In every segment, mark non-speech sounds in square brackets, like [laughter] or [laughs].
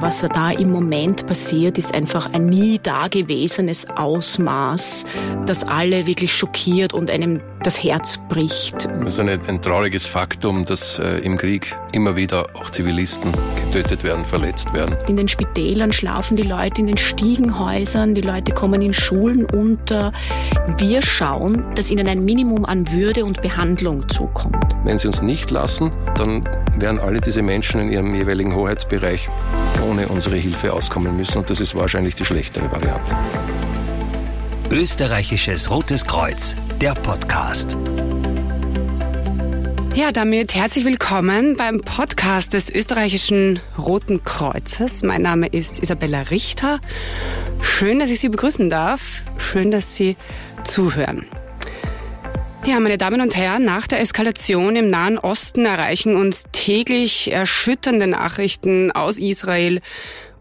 was da im Moment passiert, ist einfach ein nie dagewesenes Ausmaß, das alle wirklich schockiert und einem das Herz bricht. Es ist ein, ein trauriges Faktum, dass äh, im Krieg immer wieder auch Zivilisten getötet werden, verletzt werden. In den Spitälern schlafen die Leute, in den Stiegenhäusern, die Leute kommen in Schulen unter. Wir schauen, dass ihnen ein Minimum an Würde und Behandlung zukommt. Wenn sie uns nicht lassen, dann werden alle diese Menschen in ihrem jeweiligen Hoheitsbereich ohne unsere Hilfe auskommen müssen. Und das ist wahrscheinlich die schlechtere Variante. Österreichisches Rotes Kreuz, der Podcast. Ja, damit herzlich willkommen beim Podcast des österreichischen Roten Kreuzes. Mein Name ist Isabella Richter. Schön, dass ich Sie begrüßen darf. Schön, dass Sie zuhören. Ja, meine Damen und Herren, nach der Eskalation im Nahen Osten erreichen uns täglich erschütternde Nachrichten aus Israel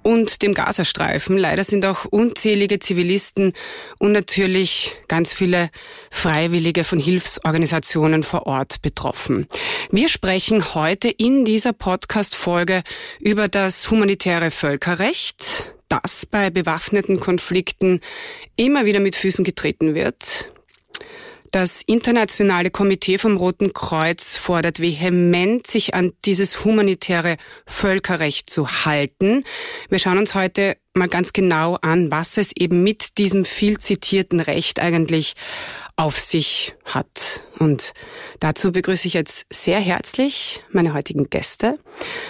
und dem Gazastreifen. Leider sind auch unzählige Zivilisten und natürlich ganz viele Freiwillige von Hilfsorganisationen vor Ort betroffen. Wir sprechen heute in dieser Podcast-Folge über das humanitäre Völkerrecht, das bei bewaffneten Konflikten immer wieder mit Füßen getreten wird. Das Internationale Komitee vom Roten Kreuz fordert vehement, sich an dieses humanitäre Völkerrecht zu halten. Wir schauen uns heute mal ganz genau an, was es eben mit diesem viel zitierten Recht eigentlich auf sich hat. Und dazu begrüße ich jetzt sehr herzlich meine heutigen Gäste.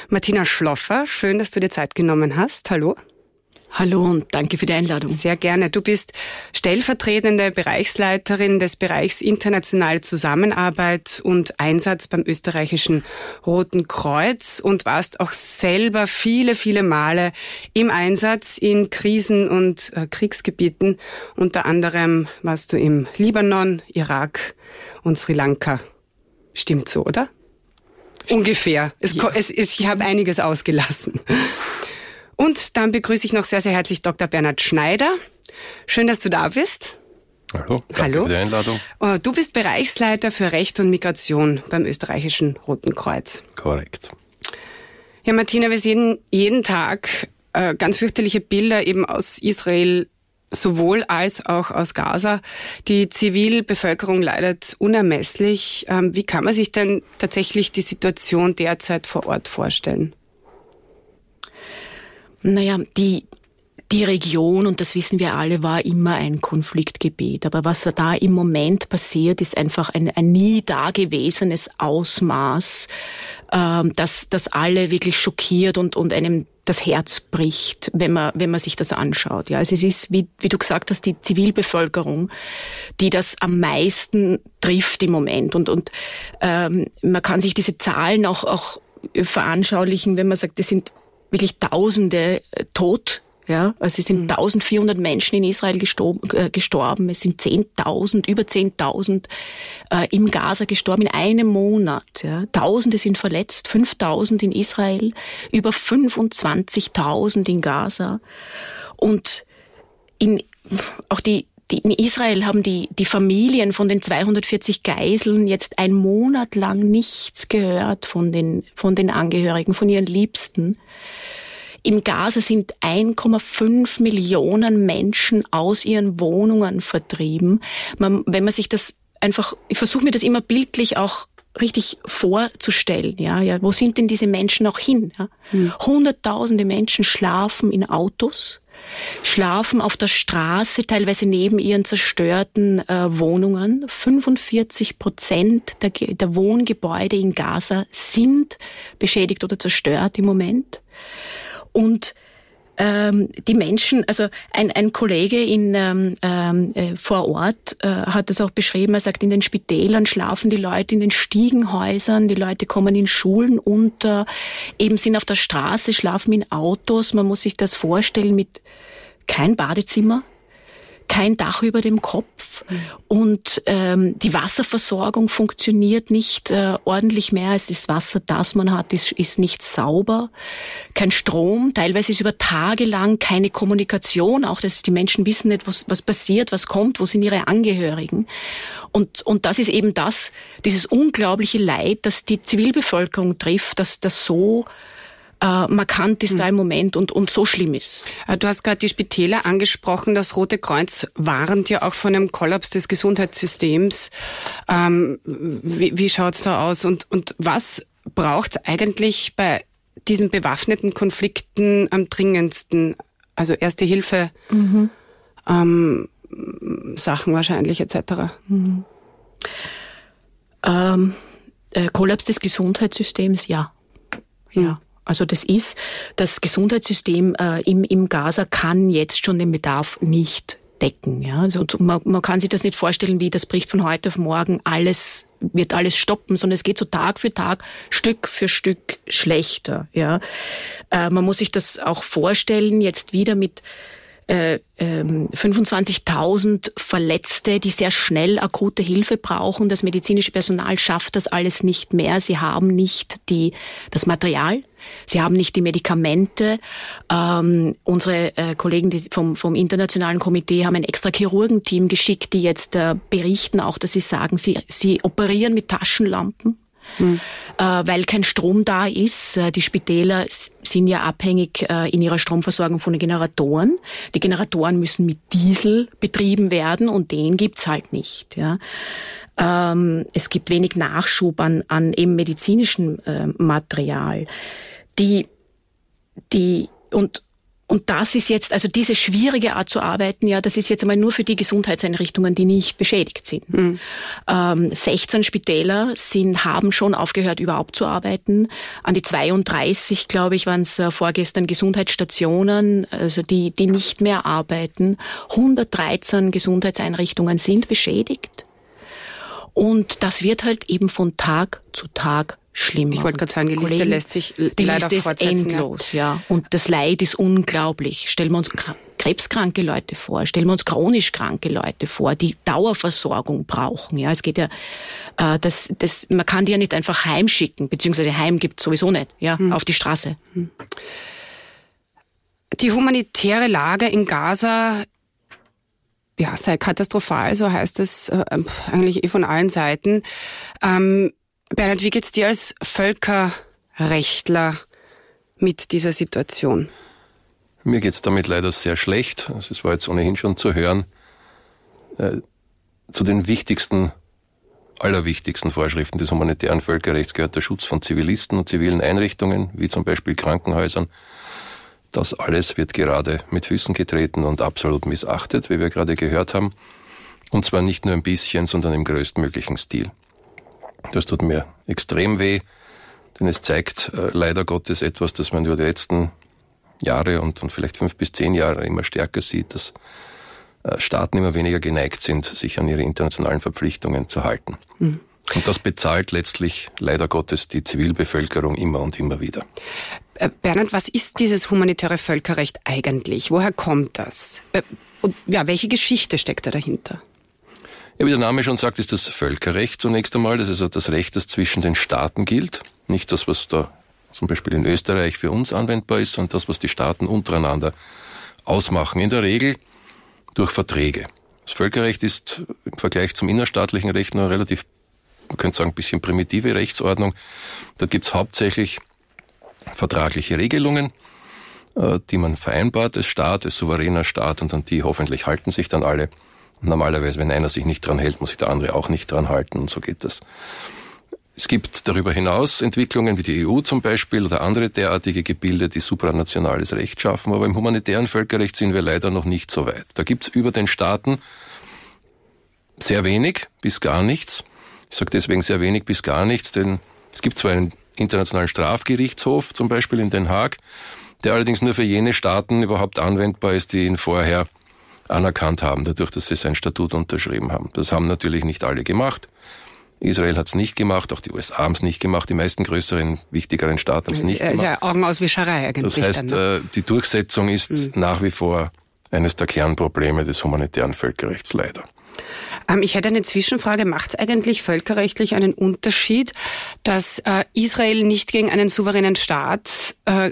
Martina Schloffer, schön, dass du dir Zeit genommen hast. Hallo. Hallo und danke für die Einladung. Sehr gerne. Du bist stellvertretende Bereichsleiterin des Bereichs internationale Zusammenarbeit und Einsatz beim österreichischen Roten Kreuz und warst auch selber viele, viele Male im Einsatz in Krisen- und äh, Kriegsgebieten. Unter anderem warst du im Libanon, Irak und Sri Lanka. Stimmt so, oder? Ungefähr. Es, ja. es, ich habe einiges ausgelassen. Und dann begrüße ich noch sehr, sehr herzlich Dr. Bernhard Schneider. Schön, dass du da bist. Hallo, danke Hallo. für die Einladung. Oh, du bist Bereichsleiter für Recht und Migration beim österreichischen Roten Kreuz. Korrekt. Ja, Martina, wir sehen jeden Tag äh, ganz fürchterliche Bilder eben aus Israel, sowohl als auch aus Gaza. Die Zivilbevölkerung leidet unermesslich. Ähm, wie kann man sich denn tatsächlich die Situation derzeit vor Ort vorstellen? Naja, die, die Region, und das wissen wir alle, war immer ein Konfliktgebiet. Aber was da im Moment passiert, ist einfach ein, ein nie dagewesenes Ausmaß, äh, das, das alle wirklich schockiert und, und einem das Herz bricht, wenn man, wenn man sich das anschaut. Ja, also es ist, wie, wie du gesagt hast, die Zivilbevölkerung, die das am meisten trifft im Moment. Und, und ähm, man kann sich diese Zahlen auch, auch veranschaulichen, wenn man sagt, das sind wirklich Tausende äh, tot. Ja, also es sind mhm. 1400 Menschen in Israel gestorben, äh, gestorben. Es sind 10.000, über 10.000 äh, im Gaza gestorben in einem Monat. Ja. Tausende sind verletzt, 5.000 in Israel, über 25.000 in Gaza. Und in, auch die, die, in Israel haben die, die Familien von den 240 Geiseln jetzt ein Monat lang nichts gehört von den, von den Angehörigen, von ihren Liebsten. Im Gaza sind 1,5 Millionen Menschen aus ihren Wohnungen vertrieben. Man, wenn man sich das einfach, ich versuche mir das immer bildlich auch richtig vorzustellen, ja, ja, wo sind denn diese Menschen auch hin? Ja? Hm. Hunderttausende Menschen schlafen in Autos, schlafen auf der Straße, teilweise neben ihren zerstörten äh, Wohnungen. 45 Prozent der, der Wohngebäude in Gaza sind beschädigt oder zerstört im Moment. Und ähm, die Menschen, also ein, ein Kollege in, ähm, ähm, äh, vor Ort äh, hat das auch beschrieben, er sagt, in den Spitälern schlafen die Leute in den Stiegenhäusern, die Leute kommen in Schulen unter, eben sind auf der Straße, schlafen in Autos, man muss sich das vorstellen mit kein Badezimmer, kein Dach über dem Kopf mhm. und ähm, die Wasserversorgung funktioniert nicht äh, ordentlich mehr. als das Wasser, das man hat, ist, ist nicht sauber. Kein Strom, teilweise ist über Tage lang keine Kommunikation, auch dass die Menschen wissen nicht, was, was passiert, was kommt, wo sind ihre Angehörigen. Und, und das ist eben das, dieses unglaubliche Leid, das die Zivilbevölkerung trifft, dass das so äh, markant ist hm. da im Moment und, und so schlimm ist. Äh, du hast gerade die Spitäler angesprochen. Das Rote Kreuz warnt ja auch von einem Kollaps des Gesundheitssystems. Ähm, wie wie schaut's da aus? Und, und was braucht's eigentlich bei diesen bewaffneten Konflikten am dringendsten? Also erste Hilfe, mhm. ähm, Sachen wahrscheinlich etc. Mhm. Ähm, äh, Kollaps des Gesundheitssystems, ja. Ja. Also das ist, das Gesundheitssystem äh, im, im Gaza kann jetzt schon den Bedarf nicht decken. Ja? Also man, man kann sich das nicht vorstellen, wie das bricht von heute auf morgen alles, wird alles stoppen, sondern es geht so Tag für Tag, Stück für Stück schlechter. Ja? Äh, man muss sich das auch vorstellen, jetzt wieder mit äh, 25.000 ähm, Verletzte, die sehr schnell akute Hilfe brauchen. Das medizinische Personal schafft das alles nicht mehr. Sie haben nicht die, das Material, Sie haben nicht die Medikamente. Ähm, unsere äh, Kollegen vom, vom internationalen Komitee haben ein extra Chirurgenteam geschickt, die jetzt äh, berichten, auch dass sie sagen, sie, sie operieren mit Taschenlampen. Mhm. Weil kein Strom da ist. Äh, die Spitäler sind ja abhängig äh, in ihrer Stromversorgung von den Generatoren. Die Generatoren müssen mit Diesel betrieben werden und den gibt's halt nicht. Ja. Ähm, es gibt wenig Nachschub an, an eben medizinischem Material die, die, und, und das ist jetzt, also diese schwierige Art zu arbeiten, ja, das ist jetzt einmal nur für die Gesundheitseinrichtungen, die nicht beschädigt sind. Mhm. Ähm, 16 Spitäler sind, haben schon aufgehört, überhaupt zu arbeiten. An die 32, glaube ich, waren es äh, vorgestern Gesundheitsstationen, also die, die nicht mehr arbeiten. 113 Gesundheitseinrichtungen sind beschädigt. Und das wird halt eben von Tag zu Tag schlimmer. Ich wollte gerade sagen, die Liste Kollegen, lässt sich die leider Liste ist endlos, ja. ja. Und das Leid ist unglaublich. Stellen wir uns krebskranke Leute vor, stellen wir uns chronisch kranke Leute vor, die Dauerversorgung brauchen. Ja, es geht ja, äh, das, das, man kann die ja nicht einfach heimschicken, beziehungsweise heim gibt sowieso nicht, ja, hm. auf die Straße. Hm. Die humanitäre Lage in Gaza ja, sei katastrophal, so heißt es äh, eigentlich eh von allen Seiten. Ähm, Bernhard, wie geht's dir als Völkerrechtler mit dieser Situation? Mir geht's damit leider sehr schlecht. Es war jetzt ohnehin schon zu hören. Äh, zu den wichtigsten, allerwichtigsten Vorschriften des humanitären Völkerrechts gehört der Schutz von Zivilisten und zivilen Einrichtungen, wie zum Beispiel Krankenhäusern. Das alles wird gerade mit Füßen getreten und absolut missachtet, wie wir gerade gehört haben. Und zwar nicht nur ein bisschen, sondern im größtmöglichen Stil. Das tut mir extrem weh, denn es zeigt äh, leider Gottes etwas, das man über die letzten Jahre und, und vielleicht fünf bis zehn Jahre immer stärker sieht, dass äh, Staaten immer weniger geneigt sind, sich an ihre internationalen Verpflichtungen zu halten. Mhm. Und das bezahlt letztlich leider Gottes die Zivilbevölkerung immer und immer wieder. Äh, Bernhard, was ist dieses humanitäre Völkerrecht eigentlich? Woher kommt das? Äh, und ja, welche Geschichte steckt da dahinter? Ja, wie der Name schon sagt, ist das Völkerrecht zunächst einmal. Das ist also das Recht, das zwischen den Staaten gilt. Nicht das, was da zum Beispiel in Österreich für uns anwendbar ist, sondern das, was die Staaten untereinander ausmachen. In der Regel durch Verträge. Das Völkerrecht ist im Vergleich zum innerstaatlichen Recht nur relativ, man könnte sagen, ein bisschen primitive Rechtsordnung. Da gibt's hauptsächlich vertragliche Regelungen, äh, die man vereinbart als Staat, als souveräner Staat und an die hoffentlich halten sich dann alle. Normalerweise, wenn einer sich nicht dran hält, muss sich der andere auch nicht dran halten und so geht das. Es gibt darüber hinaus Entwicklungen wie die EU zum Beispiel oder andere derartige Gebilde, die supranationales Recht schaffen, aber im humanitären Völkerrecht sind wir leider noch nicht so weit. Da gibt's über den Staaten sehr wenig bis gar nichts. Ich sage deswegen sehr wenig bis gar nichts, denn es gibt zwar einen internationalen Strafgerichtshof zum Beispiel in Den Haag, der allerdings nur für jene Staaten überhaupt anwendbar ist, die ihn vorher anerkannt haben, dadurch, dass sie sein Statut unterschrieben haben. Das haben natürlich nicht alle gemacht. Israel hat es nicht gemacht, auch die USA haben es nicht gemacht, die meisten größeren, wichtigeren Staaten haben es nicht gemacht. Ja Augenauswischerei eigentlich. Das heißt, dann, ne? Äh, die Durchsetzung ist mhm. nach wie vor eines der Kernprobleme des humanitären Völkerrechts leider. Ähm, ich hätte eine Zwischenfrage. Macht es eigentlich völkerrechtlich einen Unterschied, dass äh, Israel nicht gegen einen souveränen Staat äh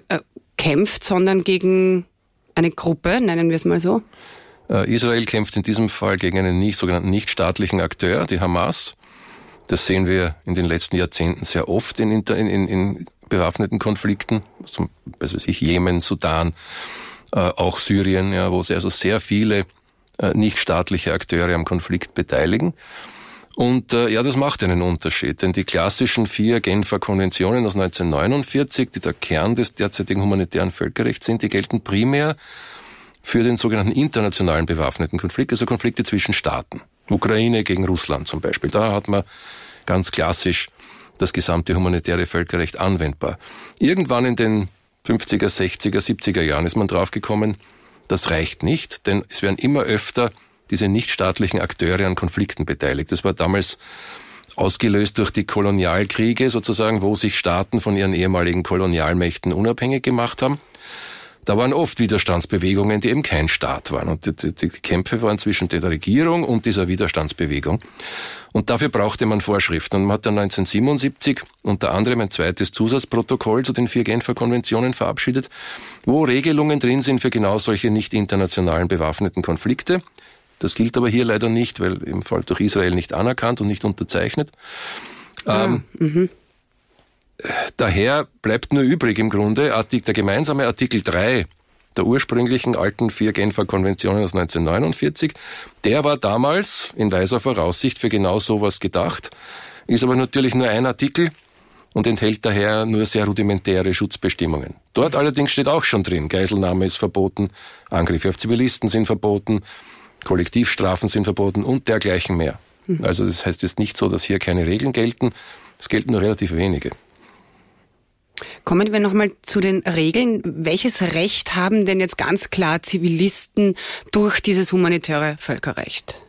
kämpft, sondern gegen eine Gruppe, nennen wir es mal so? Äh, Israel kämpft in diesem Fall gegen einen nicht, sogenannten nichtstaatlichen Akteur, die Hamas. Das sehen wir in den letzten Jahrzehnten sehr oft in, in, in bewaffneten Konflikten, zum was weiß ich, Jemen, Sudan, äh, auch Syrien, ja, wo sich also sehr viele äh, nichtstaatliche Akteure am Konflikt beteiligen. Und äh, ja, das macht einen Unterschied, denn die klassischen vier Genfer Konventionen aus 1949, die der Kern des derzeitigen humanitären Völkerrechts sind, die gelten primär für den sogenannten internationalen bewaffneten Konflikt, also Konflikte zwischen Staaten. Ukraine gegen Russland zum Beispiel. Da hat man ganz klassisch das gesamte humanitäre Völkerrecht anwendbar. Irgendwann in den 50er, 60er, 70er Jahren ist man draufgekommen, das reicht nicht, denn es werden immer öfter diese nichtstaatlichen Akteure an Konflikten beteiligt. Das war damals ausgelöst durch die Kolonialkriege sozusagen, wo sich Staaten von ihren ehemaligen Kolonialmächten unabhängig gemacht haben. Da waren oft Widerstandsbewegungen, die eben kein Staat waren. Und die, die, die Kämpfe waren zwischen der Regierung und dieser Widerstandsbewegung. Und dafür brauchte man Vorschriften. Und man hat dann 1977 unter anderem ein zweites Zusatzprotokoll zu den vier Genfer Konventionen verabschiedet, wo Regelungen drin sind für genau solche nicht internationalen bewaffneten Konflikte. Das gilt aber hier leider nicht, weil im Fall durch Israel nicht anerkannt und nicht unterzeichnet. Ah, ähm, mhm. Daher bleibt nur übrig im Grunde der gemeinsame Artikel 3 der ursprünglichen alten vier Genfer Konventionen aus 1949. Der war damals in weiser Voraussicht für genau sowas gedacht, ist aber natürlich nur ein Artikel und enthält daher nur sehr rudimentäre Schutzbestimmungen. Dort allerdings steht auch schon drin, Geiselnahme ist verboten, Angriffe auf Zivilisten sind verboten, Kollektivstrafen sind verboten und dergleichen mehr. Mhm. Also das heißt jetzt nicht so, dass hier keine Regeln gelten. Es gelten nur relativ wenige. Kommen wir nochmal zu den Regeln. Welches Recht haben denn jetzt ganz klar Zivilisten durch dieses humanitäre Völkerrecht?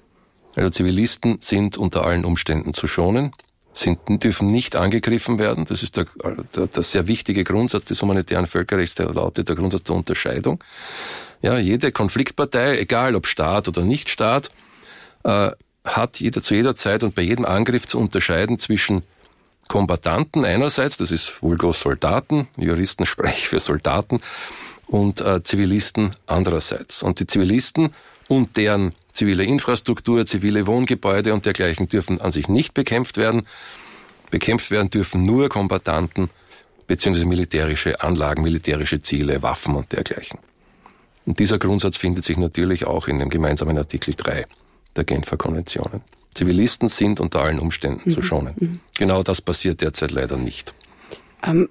Also Zivilisten sind unter allen Umständen zu schonen, sind, dürfen nicht angegriffen werden. Das ist der, der, der sehr wichtige Grundsatz des humanitären Völkerrechts, der lautet der Grundsatz der Unterscheidung. Ja, jede Konfliktpartei, egal ob Staat oder Nichtstaat, äh, hat jeder, zu jeder Zeit und bei jedem Angriff zu unterscheiden zwischen Kombatanten einerseits, das ist vulgo Soldaten, Juristen [laughs] sprechen für Soldaten, und äh, Zivilisten andererseits. Und die Zivilisten und deren zivile Infrastruktur, zivile Wohngebäude und dergleichen dürfen an sich nicht bekämpft werden. Bekämpft werden dürfen nur Kombatanten beziehungsweise militärische Anlagen, militärische Ziele, Waffen und dergleichen. Und dieser Grundsatz findet sich natürlich auch in dem gemeinsamen Artikel 3 der Genfer Konventionen. Zivilisten sind unter allen Umständen mhm. zu schonen. Mhm. Genau das passiert derzeit leider nicht. Ähm,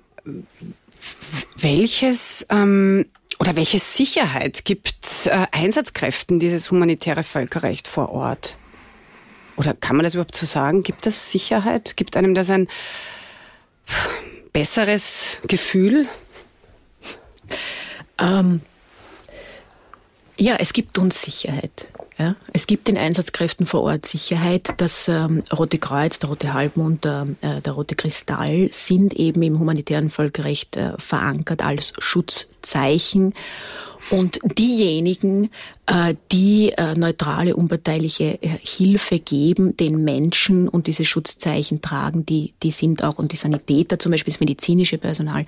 welches ähm, oder welche Sicherheit gibt äh, Einsatzkräften dieses humanitäre Völkerrecht vor Ort? Oder kann man das überhaupt so sagen? Gibt das Sicherheit? Gibt einem das ein besseres Gefühl? Ähm, ja, es gibt uns Sicherheit. Ja, es gibt den Einsatzkräften vor Ort Sicherheit. Das ähm, Rote Kreuz, der Rote Halbmond, der, äh, der Rote Kristall sind eben im humanitären Völkerrecht äh, verankert als Schutzzeichen. Und diejenigen, äh, die äh, neutrale, unparteiliche Hilfe geben, den Menschen und diese Schutzzeichen tragen, die, die sind auch, und die Sanitäter, zum Beispiel das medizinische Personal,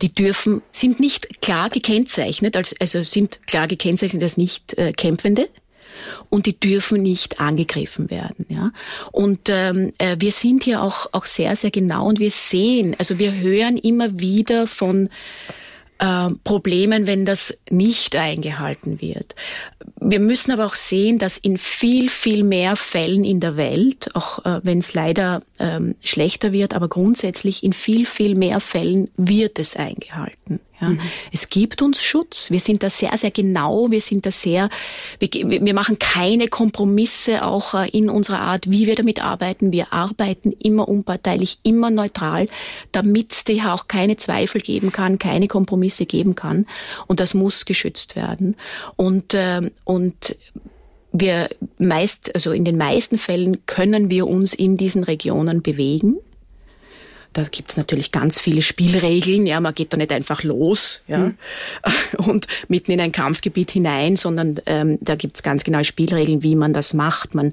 die dürfen, sind nicht klar gekennzeichnet, also sind klar gekennzeichnet als nicht äh, Kämpfende und die dürfen nicht angegriffen werden. Ja? Und ähm, äh, wir sind hier auch, auch sehr, sehr genau und wir sehen, also wir hören immer wieder von äh, Problemen, wenn das nicht eingehalten wird. Wir müssen aber auch sehen, dass in viel, viel mehr Fällen in der Welt, auch äh, wenn es leider ähm, schlechter wird, aber grundsätzlich in viel, viel mehr Fällen wird es eingehalten. Ja. Mhm. Es gibt uns Schutz. Wir sind da sehr, sehr genau. Wir sind da sehr, wir, wir machen keine Kompromisse auch äh, in unserer Art, wie wir damit arbeiten. Wir arbeiten immer unparteilich, immer neutral, damit es da auch keine Zweifel geben kann, keine Kompromisse geben kann. Und das muss geschützt werden. Und, äh, und wir meist, also in den meisten Fällen können wir uns in diesen Regionen bewegen. Da gibt's natürlich ganz viele Spielregeln. Ja, man geht da nicht einfach los ja, mhm. [laughs] und mitten in ein Kampfgebiet hinein, sondern ähm, da gibt's ganz genaue Spielregeln, wie man das macht. Man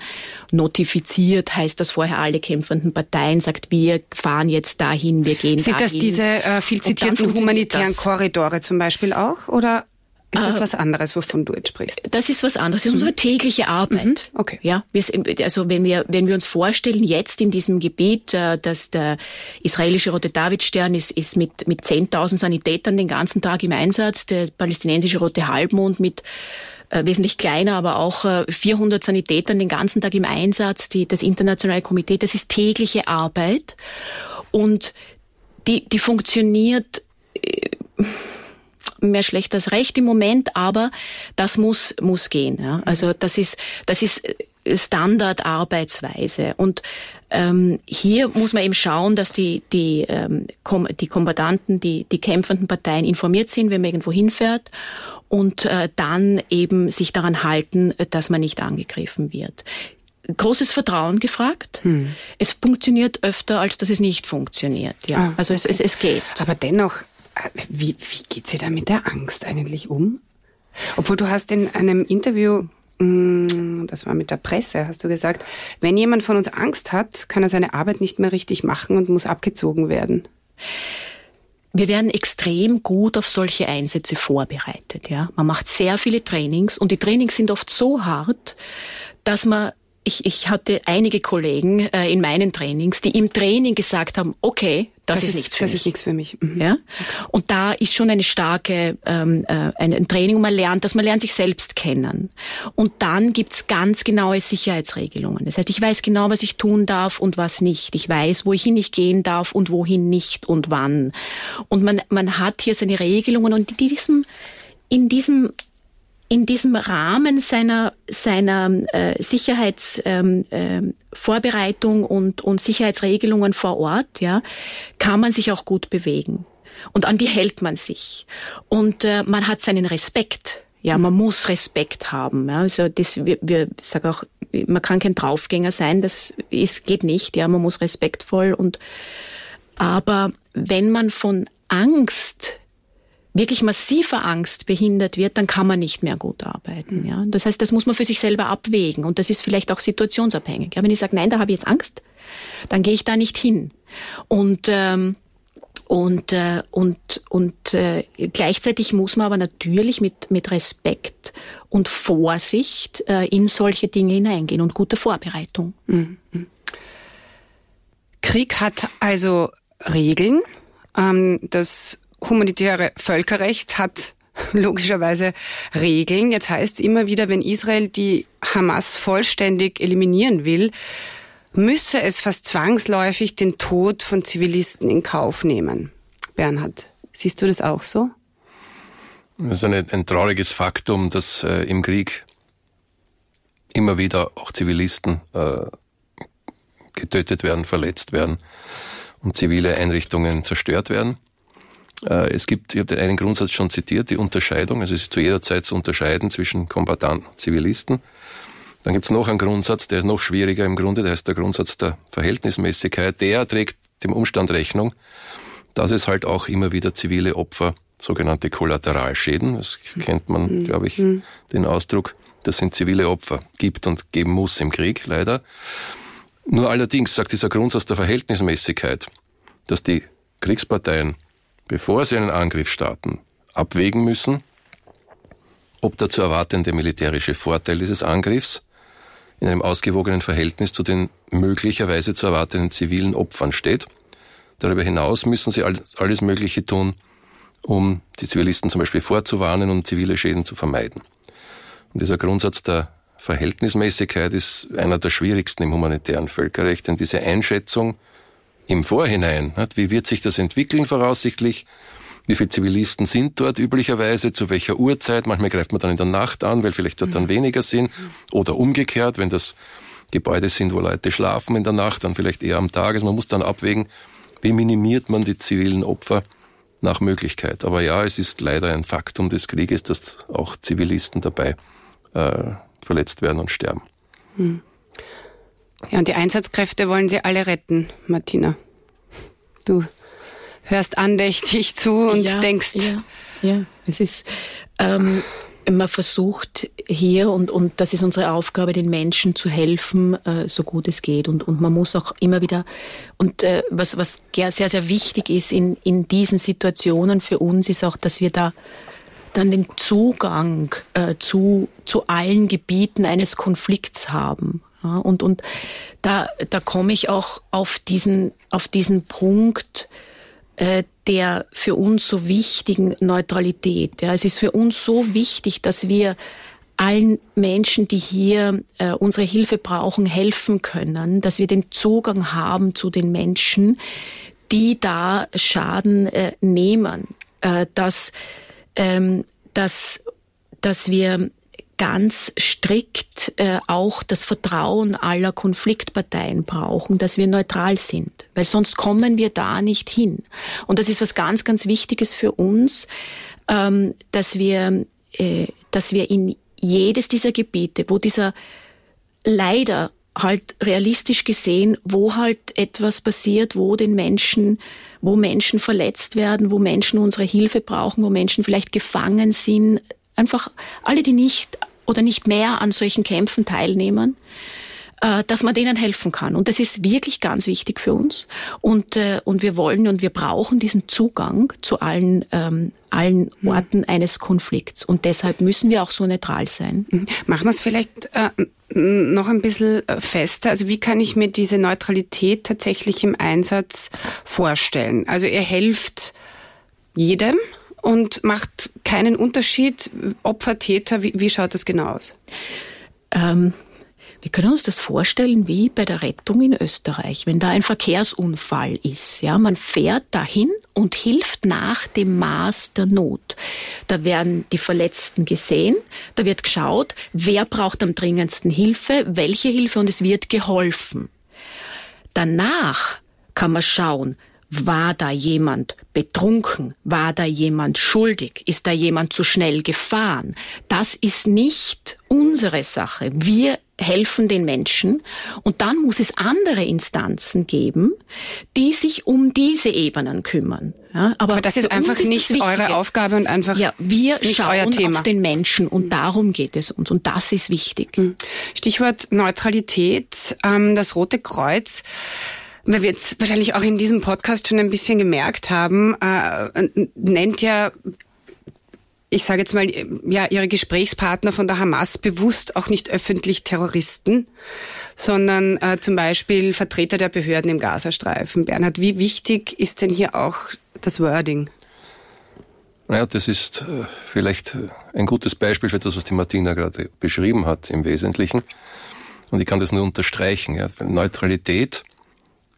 notifiziert, heißt das vorher alle kämpfenden Parteien, sagt, wir fahren jetzt dahin, wir gehen Sind dahin. Sind das diese äh, viel zitierten humanitären. Korridore zum Beispiel auch? Oder ist das äh, was anderes, wovon du jetzt sprichst? Das ist was anderes. Das ist unsere mhm. tägliche Arbeit. Mhm. Okay. Ja, also wenn wir, wenn wir uns vorstellen, jetzt in diesem Gebiet, äh, dass der israelische Rote Davidstern ist, ist mit, mit 10.000 Sanitätern den ganzen Tag im Einsatz, der palästinensische Rote Halbmond mit äh, wesentlich kleiner, aber auch äh, 400 Sanitätern den ganzen Tag im Einsatz, die, das internationale Komitee, das ist tägliche Arbeit und die, die funktioniert mehr schlecht als recht im Moment, aber das muss, muss gehen. Ja. Also das ist, das ist Standardarbeitsweise. Und ähm, hier muss man eben schauen, dass die, die, ähm, die Kombatanten, die, die kämpfenden Parteien informiert sind, wenn man irgendwo hinfährt und äh, dann eben sich daran halten, dass man nicht angegriffen wird großes Vertrauen gefragt. Hm. Es funktioniert öfter, als dass es nicht funktioniert. Ja, ah, also es, es, es geht. Aber dennoch, äh, wie, wie geht sie da mit der Angst eigentlich um? Obwohl du hast in einem Interview, mm, das war mit der Presse, hast du gesagt, wenn jemand von uns Angst hat, kann er seine Arbeit nicht mehr richtig machen und muss abgezogen werden. Wir werden extrem gut auf solche Einsätze vorbereitet. Ja, man macht sehr viele Trainings und die Trainings sind oft so hart, dass man ich, ich hatte einige Kollegen äh, in meinen Trainings, die im Training gesagt haben, okay, das, das ist, nichts für das mich. ist nichts für mich. Mhm. Ja? Und da ist schon eine starke ähm, äh, ein Training, wo man lernt, dass man lernt sich selbst kennen. Und dann gibt's ganz genaue Sicherheitsregelungen. Das heißt, ich weiß genau, was ich tun darf und was nicht. Ich weiß, wohin ich gehen darf und wohin nicht und wann. Und man, man hat hier seine Regelungen und in diesem in diesem in diesem Rahmen seiner, seiner äh, Sicherheitsvorbereitung ähm, äh, und, und Sicherheitsregelungen vor Ort, ja, kann man sich auch gut bewegen. Und an die hält man sich. Und äh, man hat seinen Respekt. Ja, man muss Respekt haben. Ja. Also das, wir, wir sagen auch, man kann kein Draufgänger sein, das ist, geht nicht. Ja, man muss respektvoll und, aber wenn man von Angst wirklich massiver Angst behindert wird, dann kann man nicht mehr gut arbeiten. Ja? Das heißt, das muss man für sich selber abwägen und das ist vielleicht auch situationsabhängig. Ja? Wenn ich sage, nein, da habe ich jetzt Angst, dann gehe ich da nicht hin. Und ähm, und äh, und und äh, gleichzeitig muss man aber natürlich mit mit Respekt und Vorsicht äh, in solche Dinge hineingehen und gute Vorbereitung. Mhm. Krieg hat also Regeln. Ähm, das humanitäre Völkerrecht hat [laughs] logischerweise Regeln. Jetzt heißt es immer wieder, wenn Israel die Hamas vollständig eliminieren will, müsse es fast zwangsläufig den Tod von Zivilisten in Kauf nehmen. Bernhard, siehst du das auch so? Das ist eine, ein trauriges Faktum, dass äh, im Krieg immer wieder auch Zivilisten äh, getötet werden, verletzt werden und zivile Einrichtungen zerstört werden. Äh, es gibt, ich habe den einen Grundsatz schon zitiert, die Unterscheidung. Also es ist zu jeder Zeit zu unterscheiden zwischen Kombattanten und Zivilisten. Dann gibt es noch einen Grundsatz, der ist noch schwieriger im Grunde, der heißt der Grundsatz der Verhältnismäßigkeit. Der trägt dem Umstand Rechnung, dass es halt auch immer wieder zivile Opfer, sogenannte Kollateralschäden, das kennt man, mhm. glaube ich, mhm. den Ausdruck, das sind zivile Opfer, gibt und geben muss im Krieg, leider. Nur allerdings sagt dieser Grundsatz der Verhältnismäßigkeit, dass die Kriegsparteien bevor sie einen Angriff starten, abwägen müssen, ob der zu erwartende militärische Vorteil dieses Angriffs in einem ausgewogenen Verhältnis zu den möglicherweise zu erwartenden zivilen Opfern steht. Darüber hinaus müssen sie alles Mögliche tun, um die Zivilisten zum Beispiel vorzuwarnen und zivile Schäden zu vermeiden. Und dieser Grundsatz der Verhältnismäßigkeit ist einer der schwierigsten im humanitären Völkerrecht, denn diese Einschätzung im Vorhinein. Wie wird sich das entwickeln voraussichtlich? Wie viele Zivilisten sind dort üblicherweise? Zu welcher Uhrzeit? Manchmal greift man dann in der Nacht an, weil vielleicht dort dann mhm. weniger sind. Oder umgekehrt, wenn das Gebäude sind, wo Leute schlafen in der Nacht, dann vielleicht eher am Tag. Also man muss dann abwägen, wie minimiert man die zivilen Opfer nach Möglichkeit. Aber ja, es ist leider ein Faktum des Krieges, dass auch Zivilisten dabei äh, verletzt werden und sterben. Hm. Ja, und die Einsatzkräfte wollen sie alle retten, Martina. Du hörst andächtig zu und ja, denkst. Ja, ja, es ist, ähm, man versucht hier, und, und das ist unsere Aufgabe, den Menschen zu helfen, äh, so gut es geht. Und, und man muss auch immer wieder, und äh, was, was sehr, sehr wichtig ist in, in diesen Situationen für uns, ist auch, dass wir da dann den Zugang äh, zu, zu allen Gebieten eines Konflikts haben. Und, und da, da komme ich auch auf diesen, auf diesen Punkt, äh, der für uns so wichtigen Neutralität. Ja, es ist für uns so wichtig, dass wir allen Menschen, die hier äh, unsere Hilfe brauchen, helfen können, dass wir den Zugang haben zu den Menschen, die da Schaden äh, nehmen, äh, dass, ähm, dass, dass wir ganz strikt äh, auch das Vertrauen aller Konfliktparteien brauchen, dass wir neutral sind, weil sonst kommen wir da nicht hin. Und das ist was ganz, ganz Wichtiges für uns, ähm, dass wir, äh, dass wir in jedes dieser Gebiete, wo dieser leider halt realistisch gesehen, wo halt etwas passiert, wo den Menschen, wo Menschen verletzt werden, wo Menschen unsere Hilfe brauchen, wo Menschen vielleicht gefangen sind, einfach alle, die nicht oder nicht mehr an solchen Kämpfen teilnehmen, äh, dass man denen helfen kann. Und das ist wirklich ganz wichtig für uns. Und, äh, und wir wollen und wir brauchen diesen Zugang zu allen, ähm, allen mhm. Orten eines Konflikts. Und deshalb müssen wir auch so neutral sein. Mhm. Machen wir es vielleicht äh, noch ein bisschen äh, fester. Also wie kann ich mir diese Neutralität tatsächlich im Einsatz vorstellen? Also ihr helft jedem und macht keinen Unterschied, Opfer, Täter, wie, wie schaut das genau aus? Ähm, wir können uns das vorstellen wie bei der Rettung in Österreich, wenn da ein Verkehrsunfall ist. Ja, man fährt dahin und hilft nach dem Maß der Not. Da werden die Verletzten gesehen, da wird geschaut, wer braucht am dringendsten Hilfe, welche Hilfe und es wird geholfen. Danach kann man schauen, war da jemand betrunken? War da jemand schuldig? Ist da jemand zu schnell gefahren? Das ist nicht unsere Sache. Wir helfen den Menschen und dann muss es andere Instanzen geben, die sich um diese Ebenen kümmern. Ja, aber, aber, das ist einfach ist nicht eure Aufgabe und einfach ja, wir nicht schauen euer Thema. auf den Menschen und darum geht es uns und das ist wichtig. Hm. Stichwort Neutralität. Ähm, das Rote Kreuz weil wir jetzt wahrscheinlich auch in diesem Podcast schon ein bisschen gemerkt haben, äh, nennt ja ich sage jetzt mal, ja, ihre Gesprächspartner von der Hamas bewusst auch nicht öffentlich Terroristen, sondern äh, zum Beispiel Vertreter der Behörden im Gazastreifen. Bernhard, wie wichtig ist denn hier auch das Wording? Naja, das ist äh, vielleicht äh, ein gutes Beispiel für das, was die Martina gerade beschrieben hat im Wesentlichen. Und ich kann das nur unterstreichen. Ja. Neutralität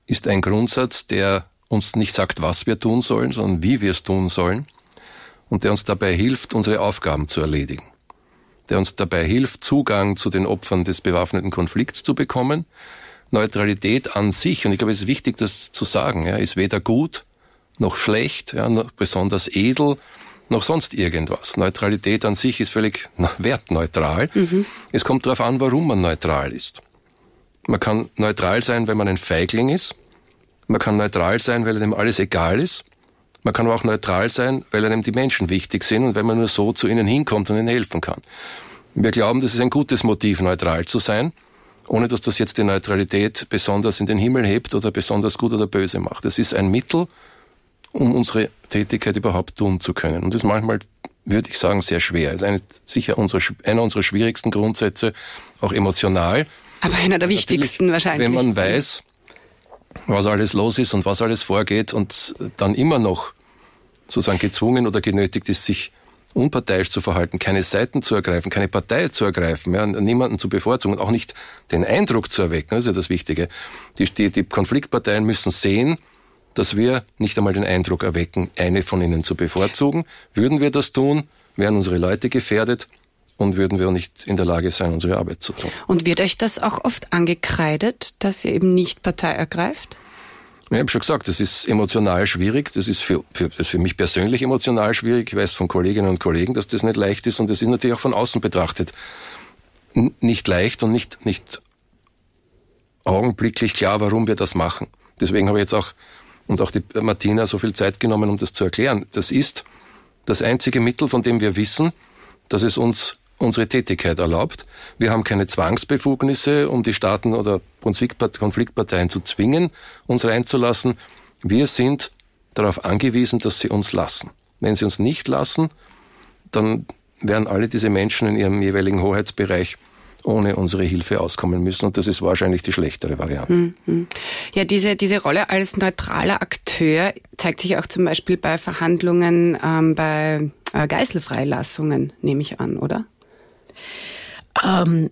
ist ein Grundsatz, der uns nicht sagt, was wir tun sollen, sondern wie wir es tun sollen und der uns dabei hilft, unsere Aufgaben zu erledigen. Der uns dabei hilft, Zugang zu den Opfern des bewaffneten Konflikts zu bekommen. Neutralität an sich, und ich glaube, es ist wichtig, das zu sagen, ja, ist weder gut noch schlecht, ja, noch besonders edel, noch sonst irgendwas. Neutralität an sich ist völlig [laughs] wertneutral. Mhm. Es kommt darauf an, warum man neutral ist. Man kann neutral sein, wenn man ein Feigling ist. Man kann neutral sein, weil einem alles egal ist. Man kann aber auch neutral sein, weil einem die Menschen wichtig sind und wenn man nur so zu ihnen hinkommt und ihnen helfen kann. Wir glauben, das ist ein gutes Motiv, neutral zu sein, ohne dass das jetzt die Neutralität besonders in den Himmel hebt oder besonders gut oder böse macht. Es ist ein Mittel, um unsere Tätigkeit überhaupt tun zu können. Und das ist manchmal, würde ich sagen, sehr schwer. Es ist eine, sicher unsere, einer unserer schwierigsten Grundsätze, auch emotional. Aber einer der wichtigsten wahrscheinlich. Wenn man weiß, was alles los ist und was alles vorgeht und dann immer noch sozusagen gezwungen oder genötigt ist, sich unparteiisch zu verhalten, keine Seiten zu ergreifen, keine Partei zu ergreifen, ja, niemanden zu bevorzugen und auch nicht den Eindruck zu erwecken, das ist ja das Wichtige. Die, die, die Konfliktparteien müssen sehen, dass wir nicht einmal den Eindruck erwecken, eine von ihnen zu bevorzugen. Würden wir das tun, wären unsere Leute gefährdet und würden wir nicht in der Lage sein, unsere Arbeit zu tun. Und wird euch das auch oft angekreidet, dass ihr eben nicht Partei ergreift? Ich habe schon gesagt, das ist emotional schwierig. Das ist für, für, das ist für mich persönlich emotional schwierig. Ich weiß von Kolleginnen und Kollegen, dass das nicht leicht ist und das ist natürlich auch von außen betrachtet nicht leicht und nicht, nicht augenblicklich klar, warum wir das machen. Deswegen habe ich jetzt auch und auch die Martina so viel Zeit genommen, um das zu erklären. Das ist das einzige Mittel, von dem wir wissen, dass es uns unsere Tätigkeit erlaubt. Wir haben keine Zwangsbefugnisse, um die Staaten oder Konfliktparteien zu zwingen, uns reinzulassen. Wir sind darauf angewiesen, dass sie uns lassen. Wenn sie uns nicht lassen, dann werden alle diese Menschen in ihrem jeweiligen Hoheitsbereich ohne unsere Hilfe auskommen müssen. Und das ist wahrscheinlich die schlechtere Variante. Mhm. Ja, diese, diese Rolle als neutraler Akteur zeigt sich auch zum Beispiel bei Verhandlungen ähm, bei äh, Geiselfreilassungen, nehme ich an, oder? Ähm,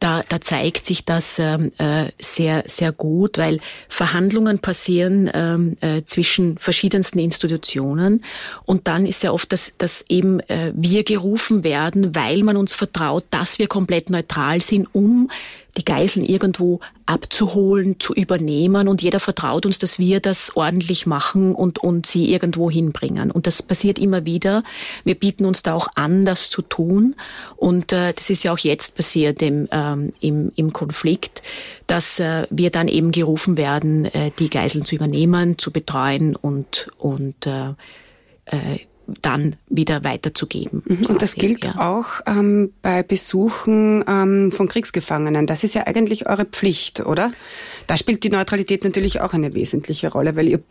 da, da zeigt sich das ähm, äh, sehr, sehr gut, weil Verhandlungen passieren ähm, äh, zwischen verschiedensten Institutionen. Und dann ist ja oft, dass, dass eben äh, wir gerufen werden, weil man uns vertraut, dass wir komplett neutral sind, um die Geiseln irgendwo abzuholen, zu übernehmen und jeder vertraut uns, dass wir das ordentlich machen und, und sie irgendwo hinbringen. Und das passiert immer wieder. Wir bieten uns da auch an, das zu tun. Und äh, das ist ja auch jetzt passiert im, ähm, im, im Konflikt, dass äh, wir dann eben gerufen werden, äh, die Geiseln zu übernehmen, zu betreuen und, und äh, äh, dann wieder weiterzugeben. Mhm. Und das gilt ja. auch ähm, bei Besuchen ähm, von Kriegsgefangenen. Das ist ja eigentlich eure Pflicht, oder? Da spielt die Neutralität natürlich auch eine wesentliche Rolle, weil ihr,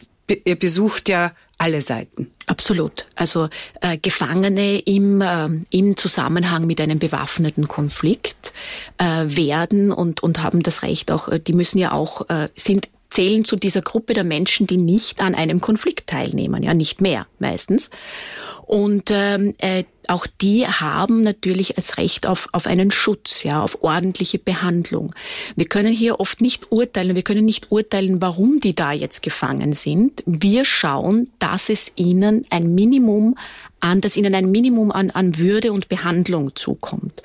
ihr besucht ja alle Seiten. Absolut. Also äh, Gefangene im, äh, im Zusammenhang mit einem bewaffneten Konflikt äh, werden und, und haben das Recht auch, äh, die müssen ja auch, äh, sind zählen zu dieser Gruppe der Menschen, die nicht an einem Konflikt teilnehmen, ja nicht mehr meistens. Und ähm, äh, auch die haben natürlich als Recht auf, auf einen Schutz, ja, auf ordentliche Behandlung. Wir können hier oft nicht urteilen, wir können nicht urteilen, warum die da jetzt gefangen sind. Wir schauen, dass es ihnen ein Minimum an, dass ihnen ein Minimum an, an Würde und Behandlung zukommt.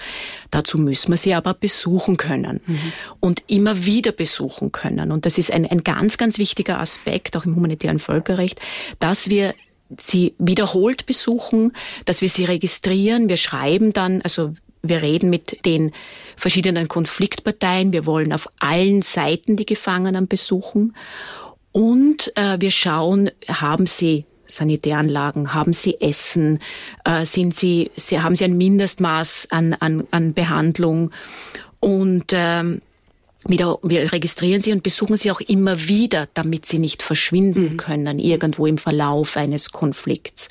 Dazu müssen wir sie aber besuchen können mhm. und immer wieder besuchen können. Und das ist ein, ein ganz, ganz wichtiger Aspekt, auch im humanitären Völkerrecht, dass wir sie wiederholt besuchen, dass wir sie registrieren. Wir schreiben dann, also wir reden mit den verschiedenen Konfliktparteien. Wir wollen auf allen Seiten die Gefangenen besuchen. Und äh, wir schauen, haben sie Sanitäranlagen? Haben Sie Essen? Äh, sind Sie, Sie, haben Sie ein Mindestmaß an, an, an Behandlung? Und ähm, wieder, wir registrieren sie und besuchen sie auch immer wieder, damit sie nicht verschwinden mhm. können irgendwo im Verlauf eines Konflikts.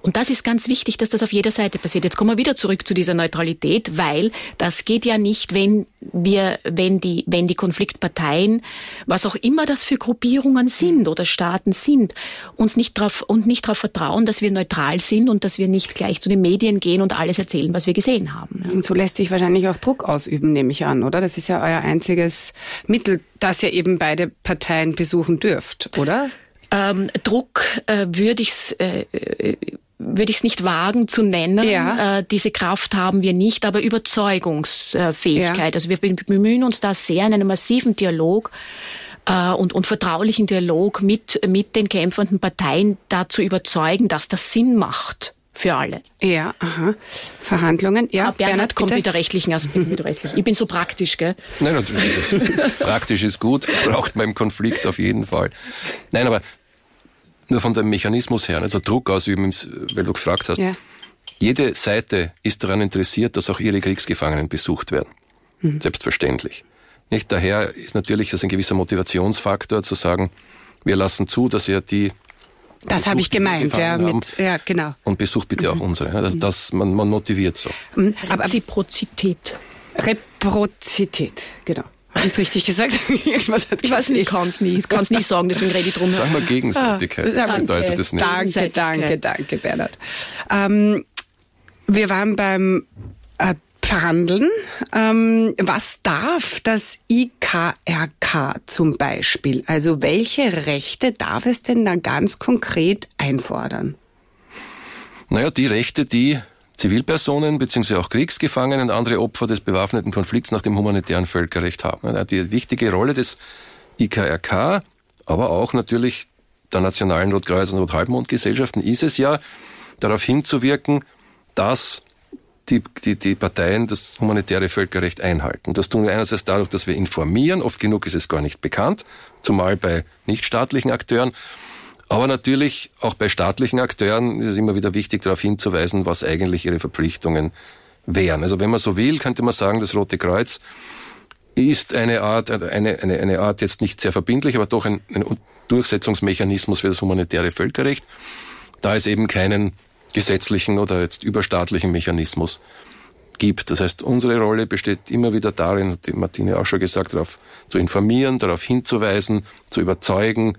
Und das ist ganz wichtig, dass das auf jeder Seite passiert. Jetzt kommen wir wieder zurück zu dieser Neutralität, weil das geht ja nicht, wenn wir, wenn die, wenn die Konfliktparteien, was auch immer das für Gruppierungen sind oder Staaten sind, uns nicht darauf und nicht darauf vertrauen, dass wir neutral sind und dass wir nicht gleich zu den Medien gehen und alles erzählen, was wir gesehen haben. Und so lässt sich wahrscheinlich auch Druck ausüben, nehme ich an, oder? Das ist ja euer einziges Mittel, das ihr eben beide Parteien besuchen dürft, oder? Ähm, Druck äh, würde ich äh, äh würde ich es nicht wagen zu nennen. Ja. Äh, diese Kraft haben wir nicht, aber Überzeugungsfähigkeit. Ja. Also wir bemühen uns da sehr in einem massiven Dialog äh, und, und vertraulichen Dialog mit, mit den kämpfenden Parteien da zu überzeugen, dass das Sinn macht für alle. Ja, aha. Verhandlungen. Ja, ah, Bernhard, Bernhard kommt mit der rechtlichen Aspekt. Mit rechtlich. Ich bin so praktisch, gell? Nein, natürlich. [laughs] praktisch ist gut, braucht man im Konflikt auf jeden Fall. Nein, aber nur von dem Mechanismus her, also Druck ausüben, weil du gefragt hast. Ja. Jede Seite ist daran interessiert, dass auch ihre Kriegsgefangenen besucht werden. Mhm. Selbstverständlich. Nicht daher ist natürlich das ein gewisser Motivationsfaktor zu sagen, wir lassen zu, dass ihr die das habe ich gemeint, ja, mit, ja, genau. Und besucht bitte auch mhm. unsere. Das, das, man, man motiviert so. Mhm. Aber Reziprozität. Reprozität, genau. Habe ich es richtig gesagt? [laughs] ich weiß nicht, ich kann es nie. Ich kann es nicht sagen, deswegen rede ich drum. Sag mal Gegenseitigkeit. Ah, bedeutet das nicht. Danke, danke, danke, Bernhard. Ähm, wir waren beim äh, Verhandeln. Ähm, was darf das IKRK zum Beispiel? Also welche Rechte darf es denn da ganz konkret einfordern? Naja, die Rechte, die Zivilpersonen bzw. auch Kriegsgefangenen und andere Opfer des bewaffneten Konflikts nach dem humanitären Völkerrecht haben. Die wichtige Rolle des IKRK, aber auch natürlich der Nationalen Rotkreuz- und Rothalbmondgesellschaften ist es ja, darauf hinzuwirken, dass die, die, die Parteien das humanitäre Völkerrecht einhalten. Das tun wir einerseits dadurch, dass wir informieren, oft genug ist es gar nicht bekannt, zumal bei nichtstaatlichen Akteuren, aber natürlich auch bei staatlichen Akteuren ist es immer wieder wichtig, darauf hinzuweisen, was eigentlich ihre Verpflichtungen wären. Also wenn man so will, könnte man sagen, das Rote Kreuz ist eine Art, eine, eine, eine Art jetzt nicht sehr verbindlich, aber doch ein, ein Durchsetzungsmechanismus für das humanitäre Völkerrecht, da es eben keinen gesetzlichen oder jetzt überstaatlichen Mechanismus gibt. Das heißt, unsere Rolle besteht immer wieder darin, hat die Martine auch schon gesagt, darauf zu informieren, darauf hinzuweisen, zu überzeugen,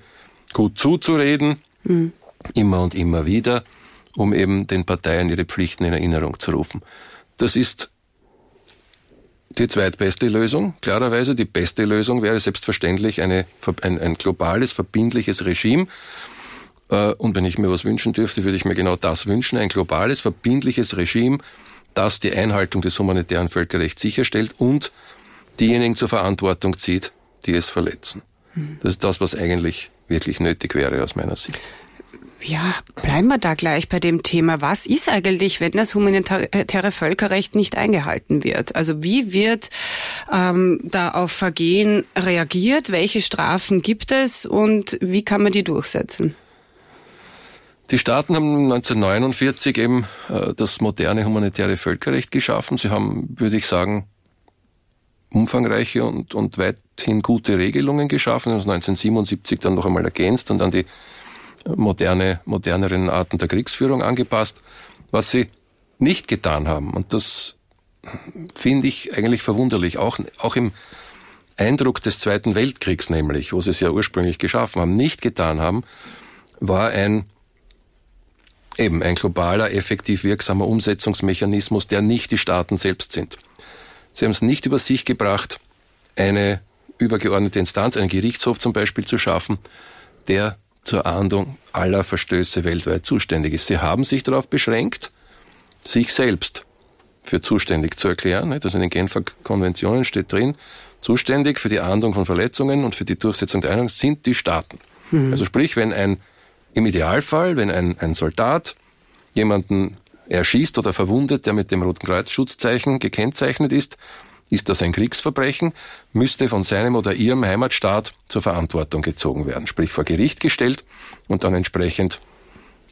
gut zuzureden, mhm. immer und immer wieder, um eben den Parteien ihre Pflichten in Erinnerung zu rufen. Das ist die zweitbeste Lösung. Klarerweise die beste Lösung wäre selbstverständlich eine, ein, ein globales, verbindliches Regime. Äh, und wenn ich mir was wünschen dürfte, würde ich mir genau das wünschen. Ein globales, verbindliches Regime, das die Einhaltung des humanitären Völkerrechts sicherstellt und diejenigen zur Verantwortung zieht, die es verletzen. Hm. Das ist das, was eigentlich wirklich nötig wäre aus meiner Sicht. Ja, bleiben wir da gleich bei dem Thema. Was ist eigentlich, wenn das humanitäre Völkerrecht nicht eingehalten wird? Also wie wird ähm, da auf Vergehen reagiert? Welche Strafen gibt es und wie kann man die durchsetzen? Die Staaten haben 1949 eben äh, das moderne humanitäre Völkerrecht geschaffen. Sie haben, würde ich sagen, umfangreiche und, und weithin gute Regelungen geschaffen. Sie haben 1977 dann noch einmal ergänzt und dann die moderne, moderneren Arten der Kriegsführung angepasst. Was sie nicht getan haben, und das finde ich eigentlich verwunderlich, auch, auch im Eindruck des Zweiten Weltkriegs nämlich, wo sie es ja ursprünglich geschaffen haben, nicht getan haben, war ein eben ein globaler, effektiv wirksamer Umsetzungsmechanismus, der nicht die Staaten selbst sind. Sie haben es nicht über sich gebracht, eine übergeordnete Instanz, einen Gerichtshof zum Beispiel zu schaffen, der zur Ahndung aller Verstöße weltweit zuständig ist. Sie haben sich darauf beschränkt, sich selbst für zuständig zu erklären. Also in den Genfer Konventionen steht drin, zuständig für die Ahndung von Verletzungen und für die Durchsetzung der Einung sind die Staaten. Mhm. Also sprich, wenn ein, im Idealfall, wenn ein, ein Soldat jemanden erschießt oder verwundet, der mit dem Roten Kreuz-Schutzzeichen gekennzeichnet ist, ist das ein Kriegsverbrechen, müsste von seinem oder ihrem Heimatstaat zur Verantwortung gezogen werden, sprich vor Gericht gestellt und dann entsprechend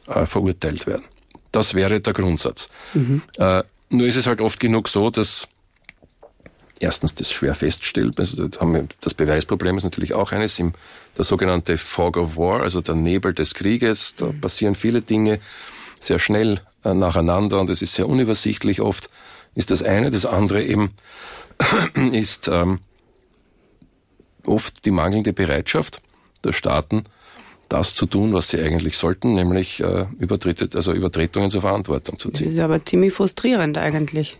äh, verurteilt werden. Das wäre der Grundsatz. Mhm. Äh, nur ist es halt oft genug so, dass erstens das schwer feststellt, also das, wir, das Beweisproblem ist natürlich auch eines, im, der sogenannte Fog of War, also der Nebel des Krieges, da mhm. passieren viele Dinge sehr schnell äh, nacheinander und es ist sehr unübersichtlich oft, ist das eine. Das andere eben, [clears throat] ist ähm, oft die mangelnde Bereitschaft der Staaten, das zu tun, was sie eigentlich sollten, nämlich äh, Übertritte, also Übertretungen zur Verantwortung zu ziehen. Das ist aber ziemlich frustrierend eigentlich.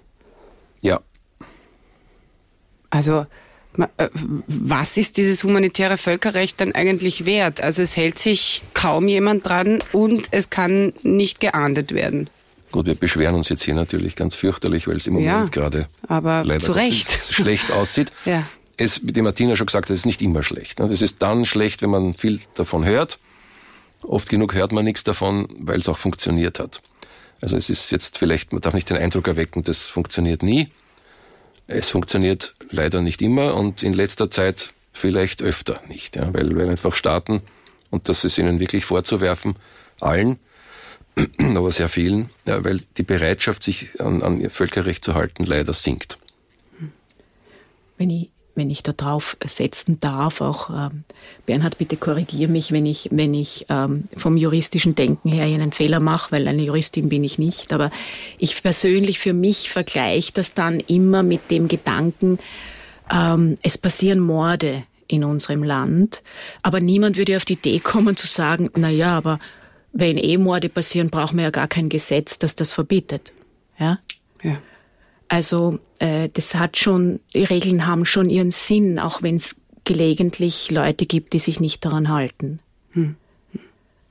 Ja. Also äh, was ist dieses humanitäre Völkerrecht dann eigentlich wert? Also es hält sich kaum jemand dran und es kann nicht geahndet werden. Gut, wir beschweren uns jetzt hier natürlich ganz fürchterlich, weil es im Moment ja, gerade aber leider zu Recht. [laughs] schlecht aussieht. [laughs] ja. Es, wie die Martina schon gesagt hat, es ist nicht immer schlecht. Es ist dann schlecht, wenn man viel davon hört. Oft genug hört man nichts davon, weil es auch funktioniert hat. Also es ist jetzt vielleicht, man darf nicht den Eindruck erwecken, das funktioniert nie. Es funktioniert leider nicht immer und in letzter Zeit vielleicht öfter nicht, ja, weil, weil einfach Staaten, und das ist ihnen wirklich vorzuwerfen, allen, [clears throat] aber sehr vielen, ja, weil die Bereitschaft, sich an, an ihr Völkerrecht zu halten, leider sinkt. Wenn ich, wenn ich da drauf setzen darf, auch ähm, Bernhard, bitte korrigiere mich, wenn ich, wenn ich ähm, vom juristischen Denken her einen Fehler mache, weil eine Juristin bin ich nicht. Aber ich persönlich für mich vergleiche das dann immer mit dem Gedanken, ähm, es passieren Morde in unserem Land, aber niemand würde auf die Idee kommen zu sagen, na ja, aber wenn eh Morde passieren, brauchen wir ja gar kein Gesetz, das das verbietet. Ja. ja. Also äh, das hat schon, die Regeln haben schon ihren Sinn, auch wenn es gelegentlich Leute gibt, die sich nicht daran halten. Hm.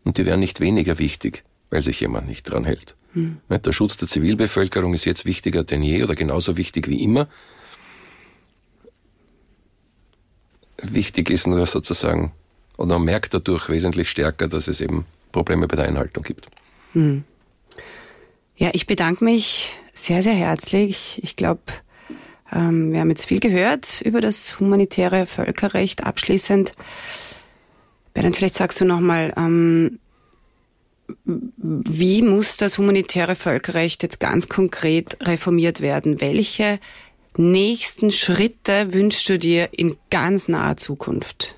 Und die wären nicht weniger wichtig, weil sich jemand nicht daran hält. Hm. Der Schutz der Zivilbevölkerung ist jetzt wichtiger denn je oder genauso wichtig wie immer. Wichtig ist nur sozusagen, und man merkt dadurch wesentlich stärker, dass es eben Probleme bei der Einhaltung gibt. Hm. Ja, ich bedanke mich sehr, sehr herzlich. Ich glaube, ähm, wir haben jetzt viel gehört über das humanitäre Völkerrecht. Abschließend, Bernhard, vielleicht sagst du nochmal, ähm, wie muss das humanitäre Völkerrecht jetzt ganz konkret reformiert werden? Welche nächsten Schritte wünschst du dir in ganz naher Zukunft?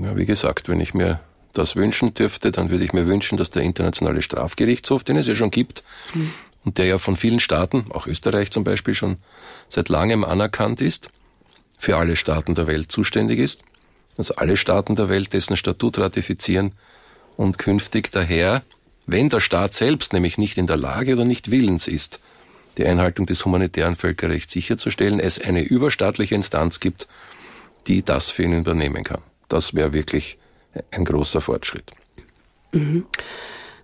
Ja, wie gesagt, wenn ich mir das wünschen dürfte, dann würde ich mir wünschen, dass der Internationale Strafgerichtshof, den es ja schon gibt, mhm. Und der ja von vielen Staaten, auch Österreich zum Beispiel, schon seit langem anerkannt ist, für alle Staaten der Welt zuständig ist, also alle Staaten der Welt dessen Statut ratifizieren und künftig daher, wenn der Staat selbst nämlich nicht in der Lage oder nicht willens ist, die Einhaltung des humanitären Völkerrechts sicherzustellen, es eine überstaatliche Instanz gibt, die das für ihn übernehmen kann. Das wäre wirklich ein großer Fortschritt. Mhm.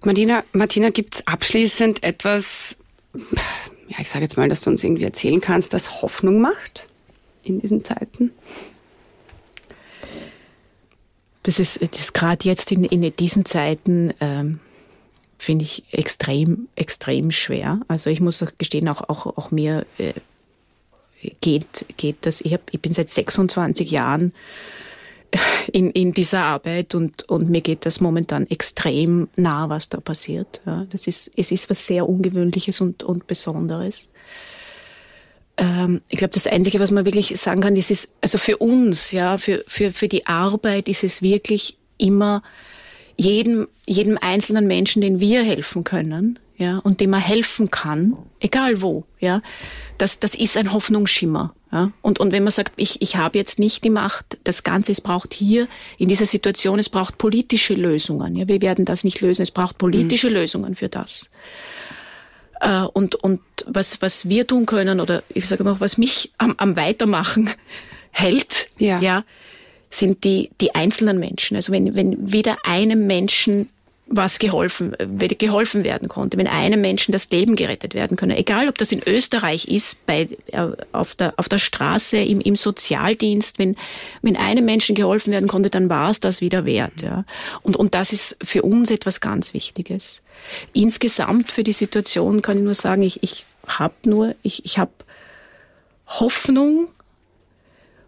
Martina, Martina gibt es abschließend etwas, ja, ich sage jetzt mal, dass du uns irgendwie erzählen kannst, das Hoffnung macht in diesen Zeiten? Das ist, das gerade jetzt in, in diesen Zeiten, ähm, finde ich extrem, extrem schwer. Also ich muss auch gestehen, auch, auch, auch mir äh, geht, geht das. Ich, hab, ich bin seit 26 Jahren in, in dieser Arbeit und, und mir geht das momentan extrem nah, was da passiert. Ja, das ist, es ist was sehr Ungewöhnliches und, und Besonderes. Ähm, ich glaube, das Einzige, was man wirklich sagen kann, ist, ist also für uns, ja, für, für, für die Arbeit ist es wirklich immer jedem, jedem einzelnen Menschen, den wir helfen können, ja, und dem man helfen kann, egal wo, ja, das, das ist ein Hoffnungsschimmer. Ja? Und, und wenn man sagt, ich, ich habe jetzt nicht die Macht, das Ganze, es braucht hier in dieser Situation, es braucht politische Lösungen. Ja? Wir werden das nicht lösen, es braucht politische mhm. Lösungen für das. Äh, und, und was, was wir tun können, oder ich sage mal, was mich am, am Weitermachen [laughs] hält, ja. ja, sind die, die einzelnen Menschen. Also wenn, wenn wieder einem Menschen was geholfen, geholfen werden konnte, wenn einem Menschen das Leben gerettet werden könne. Egal, ob das in Österreich ist, bei, äh, auf, der, auf der Straße, im, im Sozialdienst, wenn, wenn einem Menschen geholfen werden konnte, dann war es das wieder wert. Ja. Und, und das ist für uns etwas ganz Wichtiges. Insgesamt für die Situation kann ich nur sagen, ich, ich habe nur, ich, ich habe Hoffnung,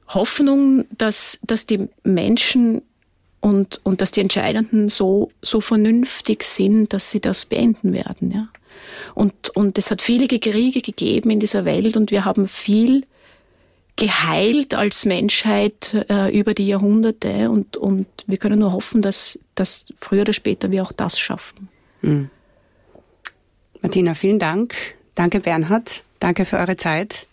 Hoffnung, dass, dass die Menschen und, und dass die Entscheidenden so, so vernünftig sind, dass sie das beenden werden. Ja. Und, und es hat viele Kriege gegeben in dieser Welt und wir haben viel geheilt als Menschheit äh, über die Jahrhunderte und, und wir können nur hoffen, dass, dass früher oder später wir auch das schaffen. Mhm. Martina, vielen Dank. Danke Bernhard. Danke für eure Zeit.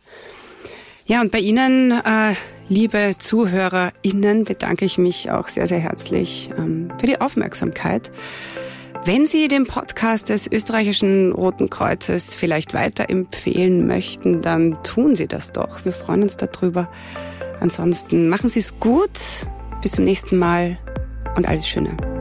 Ja, und bei Ihnen äh, Liebe ZuhörerInnen, bedanke ich mich auch sehr, sehr herzlich ähm, für die Aufmerksamkeit. Wenn Sie den Podcast des österreichischen Roten Kreuzes vielleicht weiterempfehlen möchten, dann tun Sie das doch. Wir freuen uns darüber. Ansonsten machen Sie es gut. Bis zum nächsten Mal und alles Schöne.